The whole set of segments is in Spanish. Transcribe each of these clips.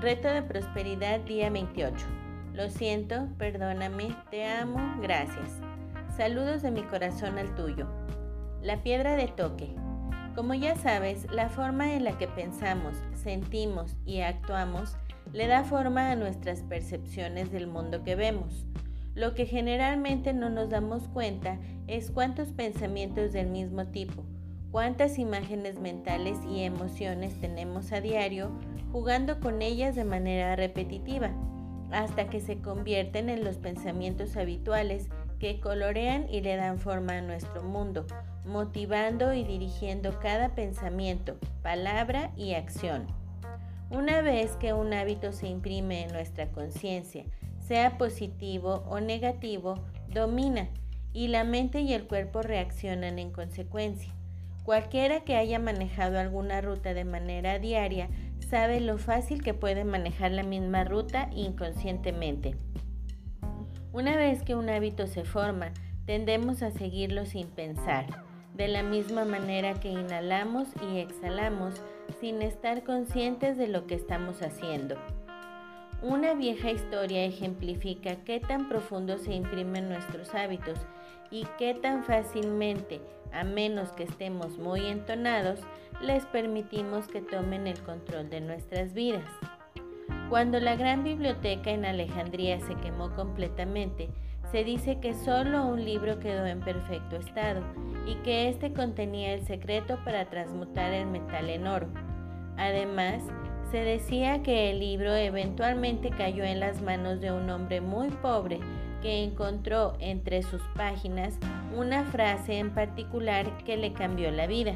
Reto de prosperidad día 28. Lo siento, perdóname, te amo, gracias. Saludos de mi corazón al tuyo. La piedra de toque. Como ya sabes, la forma en la que pensamos, sentimos y actuamos le da forma a nuestras percepciones del mundo que vemos. Lo que generalmente no nos damos cuenta es cuántos pensamientos del mismo tipo, cuántas imágenes mentales y emociones tenemos a diario jugando con ellas de manera repetitiva, hasta que se convierten en los pensamientos habituales que colorean y le dan forma a nuestro mundo, motivando y dirigiendo cada pensamiento, palabra y acción. Una vez que un hábito se imprime en nuestra conciencia, sea positivo o negativo, domina y la mente y el cuerpo reaccionan en consecuencia. Cualquiera que haya manejado alguna ruta de manera diaria sabe lo fácil que puede manejar la misma ruta inconscientemente. Una vez que un hábito se forma, tendemos a seguirlo sin pensar, de la misma manera que inhalamos y exhalamos sin estar conscientes de lo que estamos haciendo. Una vieja historia ejemplifica qué tan profundo se imprimen nuestros hábitos y qué tan fácilmente, a menos que estemos muy entonados, les permitimos que tomen el control de nuestras vidas. Cuando la gran biblioteca en Alejandría se quemó completamente, se dice que solo un libro quedó en perfecto estado y que éste contenía el secreto para transmutar el metal en oro. Además, se decía que el libro eventualmente cayó en las manos de un hombre muy pobre que encontró entre sus páginas una frase en particular que le cambió la vida.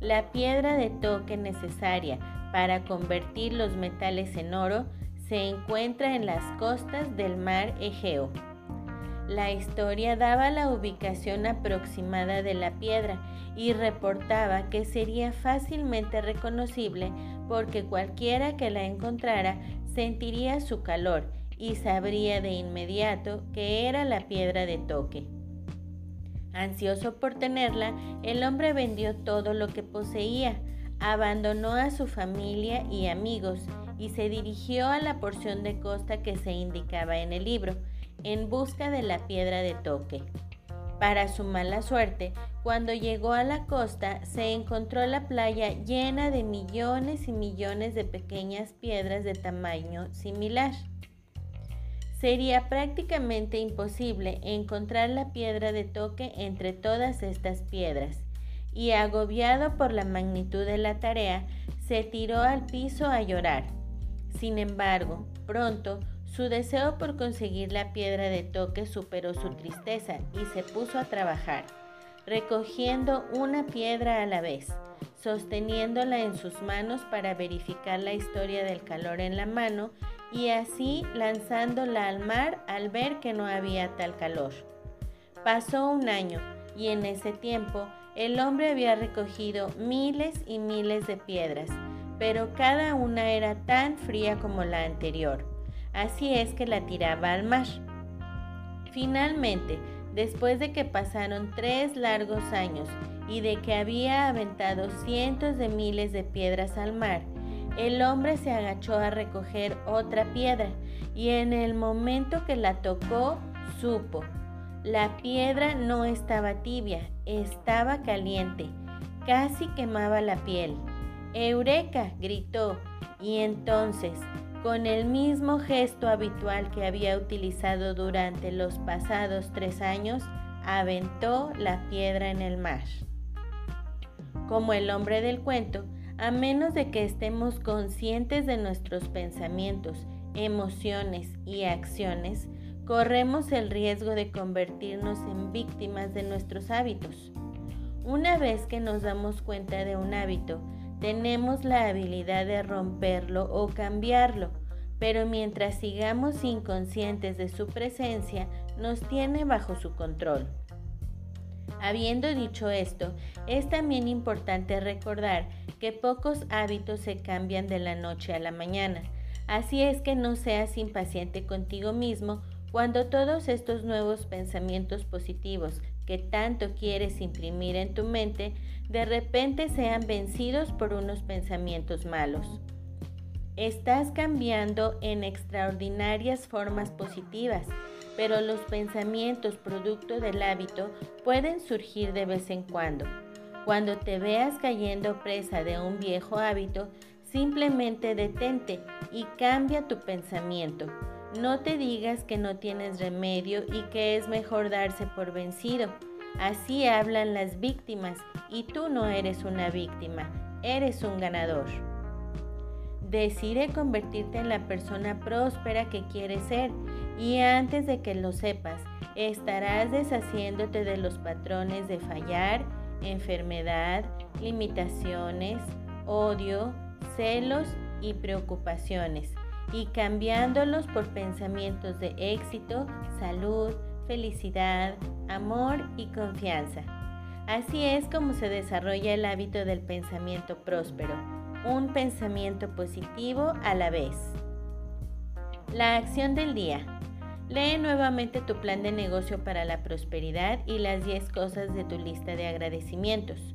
La piedra de toque necesaria para convertir los metales en oro se encuentra en las costas del mar Egeo. La historia daba la ubicación aproximada de la piedra y reportaba que sería fácilmente reconocible porque cualquiera que la encontrara sentiría su calor y sabría de inmediato que era la piedra de toque. Ansioso por tenerla, el hombre vendió todo lo que poseía, abandonó a su familia y amigos y se dirigió a la porción de costa que se indicaba en el libro en busca de la piedra de toque. Para su mala suerte, cuando llegó a la costa se encontró la playa llena de millones y millones de pequeñas piedras de tamaño similar. Sería prácticamente imposible encontrar la piedra de toque entre todas estas piedras, y agobiado por la magnitud de la tarea, se tiró al piso a llorar. Sin embargo, pronto su deseo por conseguir la piedra de toque superó su tristeza y se puso a trabajar, recogiendo una piedra a la vez, sosteniéndola en sus manos para verificar la historia del calor en la mano y así lanzándola al mar al ver que no había tal calor. Pasó un año y en ese tiempo el hombre había recogido miles y miles de piedras, pero cada una era tan fría como la anterior. Así es que la tiraba al mar. Finalmente, después de que pasaron tres largos años y de que había aventado cientos de miles de piedras al mar, el hombre se agachó a recoger otra piedra y en el momento que la tocó, supo. La piedra no estaba tibia, estaba caliente, casi quemaba la piel. Eureka, gritó, y entonces con el mismo gesto habitual que había utilizado durante los pasados tres años, aventó la piedra en el mar. Como el hombre del cuento, a menos de que estemos conscientes de nuestros pensamientos, emociones y acciones, corremos el riesgo de convertirnos en víctimas de nuestros hábitos. Una vez que nos damos cuenta de un hábito, tenemos la habilidad de romperlo o cambiarlo, pero mientras sigamos inconscientes de su presencia, nos tiene bajo su control. Habiendo dicho esto, es también importante recordar que pocos hábitos se cambian de la noche a la mañana, así es que no seas impaciente contigo mismo cuando todos estos nuevos pensamientos positivos que tanto quieres imprimir en tu mente de repente sean vencidos por unos pensamientos malos. Estás cambiando en extraordinarias formas positivas, pero los pensamientos producto del hábito pueden surgir de vez en cuando. Cuando te veas cayendo presa de un viejo hábito, simplemente detente y cambia tu pensamiento. No te digas que no tienes remedio y que es mejor darse por vencido. Así hablan las víctimas y tú no eres una víctima, eres un ganador. Decide convertirte en la persona próspera que quieres ser y antes de que lo sepas, estarás deshaciéndote de los patrones de fallar, enfermedad, limitaciones, odio, celos y preocupaciones y cambiándolos por pensamientos de éxito, salud, felicidad, amor y confianza. Así es como se desarrolla el hábito del pensamiento próspero un pensamiento positivo a la vez. La acción del día. Lee nuevamente tu plan de negocio para la prosperidad y las 10 cosas de tu lista de agradecimientos.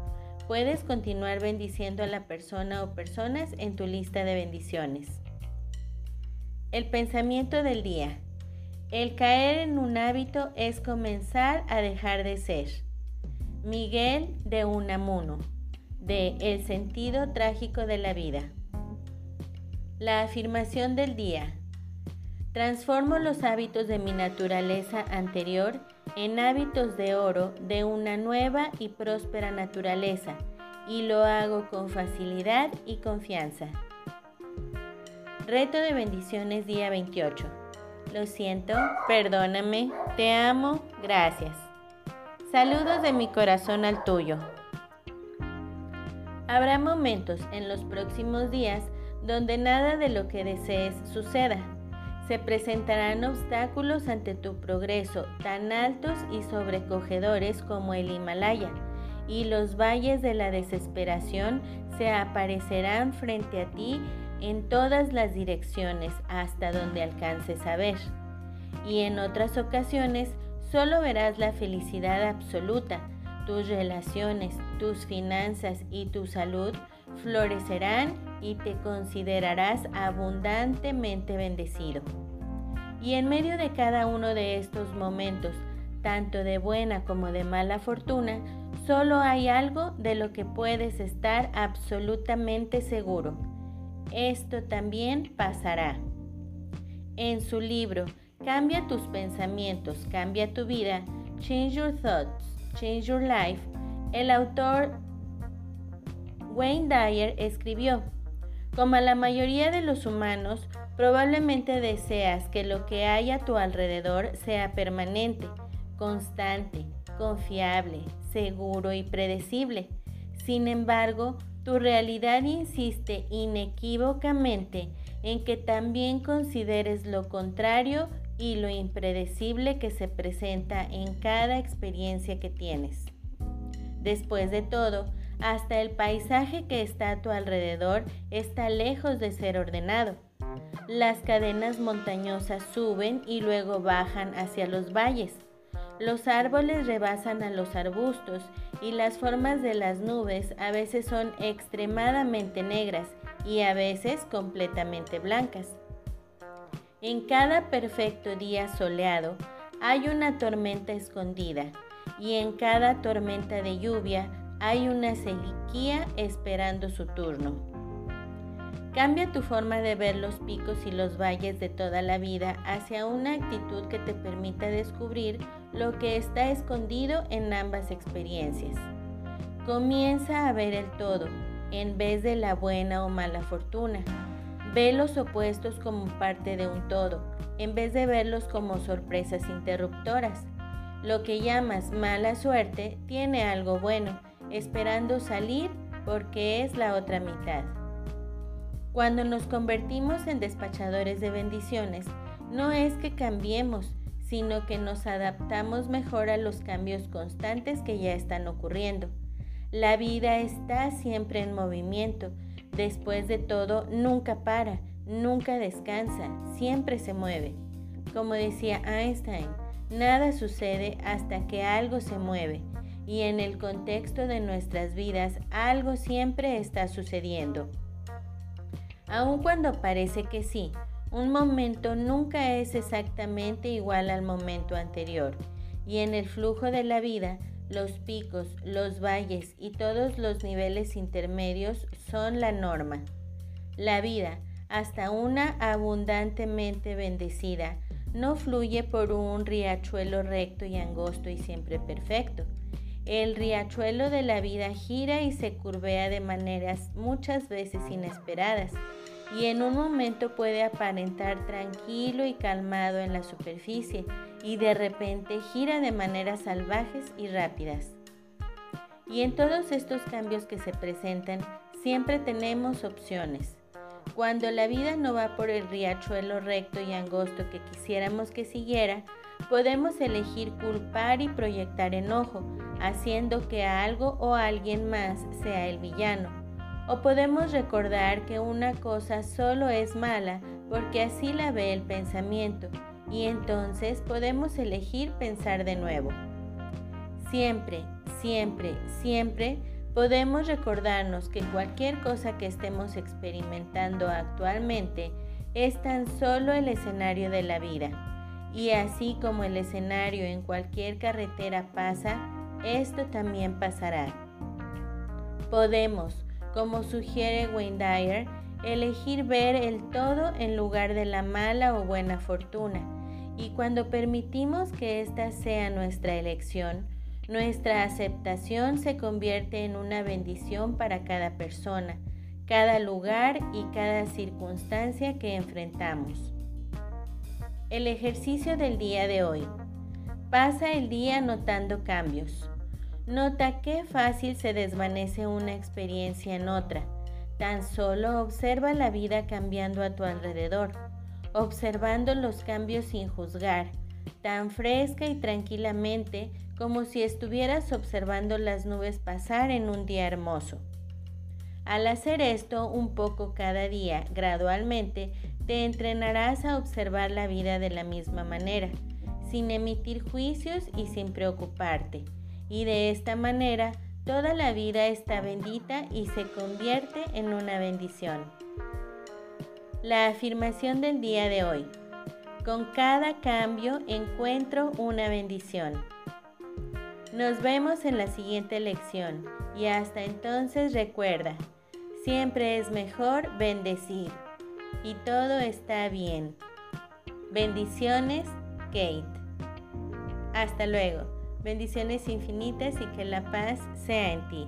Puedes continuar bendiciendo a la persona o personas en tu lista de bendiciones. El pensamiento del día. El caer en un hábito es comenzar a dejar de ser. Miguel de Unamuno, de El sentido trágico de la vida. La afirmación del día. Transformo los hábitos de mi naturaleza anterior en hábitos de oro de una nueva y próspera naturaleza y lo hago con facilidad y confianza. Reto de bendiciones día 28. Lo siento, perdóname, te amo, gracias. Saludos de mi corazón al tuyo. Habrá momentos en los próximos días donde nada de lo que desees suceda. Se presentarán obstáculos ante tu progreso tan altos y sobrecogedores como el Himalaya, y los valles de la desesperación se aparecerán frente a ti en todas las direcciones hasta donde alcances a ver. Y en otras ocasiones solo verás la felicidad absoluta, tus relaciones, tus finanzas y tu salud florecerán y te considerarás abundantemente bendecido. Y en medio de cada uno de estos momentos, tanto de buena como de mala fortuna, solo hay algo de lo que puedes estar absolutamente seguro. Esto también pasará. En su libro Cambia tus pensamientos, cambia tu vida, Change Your Thoughts, Change Your Life, el autor Wayne Dyer escribió, como la mayoría de los humanos, probablemente deseas que lo que hay a tu alrededor sea permanente, constante, confiable, seguro y predecible. Sin embargo, tu realidad insiste inequívocamente en que también consideres lo contrario y lo impredecible que se presenta en cada experiencia que tienes. Después de todo, hasta el paisaje que está a tu alrededor está lejos de ser ordenado. Las cadenas montañosas suben y luego bajan hacia los valles. Los árboles rebasan a los arbustos y las formas de las nubes a veces son extremadamente negras y a veces completamente blancas. En cada perfecto día soleado hay una tormenta escondida y en cada tormenta de lluvia hay una sequía esperando su turno. Cambia tu forma de ver los picos y los valles de toda la vida hacia una actitud que te permita descubrir lo que está escondido en ambas experiencias. Comienza a ver el todo en vez de la buena o mala fortuna. Ve los opuestos como parte de un todo, en vez de verlos como sorpresas interruptoras. Lo que llamas mala suerte tiene algo bueno esperando salir porque es la otra mitad. Cuando nos convertimos en despachadores de bendiciones, No es que cambiemos, sino que nos adaptamos mejor a los cambios constantes que ya están ocurriendo. La vida está siempre en movimiento. Después de todo, nunca para, nunca descansa, siempre se mueve. Como decía Einstein, nada sucede hasta que algo se mueve y en el contexto de nuestras vidas algo siempre está sucediendo. Aun cuando parece que sí, un momento nunca es exactamente igual al momento anterior y en el flujo de la vida los picos, los valles y todos los niveles intermedios son la norma. La vida, hasta una abundantemente bendecida, no fluye por un riachuelo recto y angosto y siempre perfecto. El riachuelo de la vida gira y se curvea de maneras muchas veces inesperadas y en un momento puede aparentar tranquilo y calmado en la superficie y de repente gira de maneras salvajes y rápidas. Y en todos estos cambios que se presentan siempre tenemos opciones. Cuando la vida no va por el riachuelo recto y angosto que quisiéramos que siguiera, podemos elegir culpar y proyectar enojo, haciendo que algo o alguien más sea el villano o podemos recordar que una cosa solo es mala porque así la ve el pensamiento y entonces podemos elegir pensar de nuevo. Siempre, siempre, siempre podemos recordarnos que cualquier cosa que estemos experimentando actualmente es tan solo el escenario de la vida. Y así como el escenario en cualquier carretera pasa, esto también pasará. Podemos, como sugiere Wayne Dyer, elegir ver el todo en lugar de la mala o buena fortuna. Y cuando permitimos que esta sea nuestra elección, nuestra aceptación se convierte en una bendición para cada persona, cada lugar y cada circunstancia que enfrentamos. El ejercicio del día de hoy. Pasa el día notando cambios. Nota qué fácil se desvanece una experiencia en otra. Tan solo observa la vida cambiando a tu alrededor, observando los cambios sin juzgar, tan fresca y tranquilamente como si estuvieras observando las nubes pasar en un día hermoso. Al hacer esto un poco cada día, gradualmente, te entrenarás a observar la vida de la misma manera, sin emitir juicios y sin preocuparte y de esta manera toda la vida está bendita y se convierte en una bendición. La afirmación del día de hoy. Con cada cambio encuentro una bendición. Nos vemos en la siguiente lección y hasta entonces recuerda, siempre es mejor bendecir y todo está bien. Bendiciones, Kate. Hasta luego. Bendiciones infinitas y que la paz sea en ti.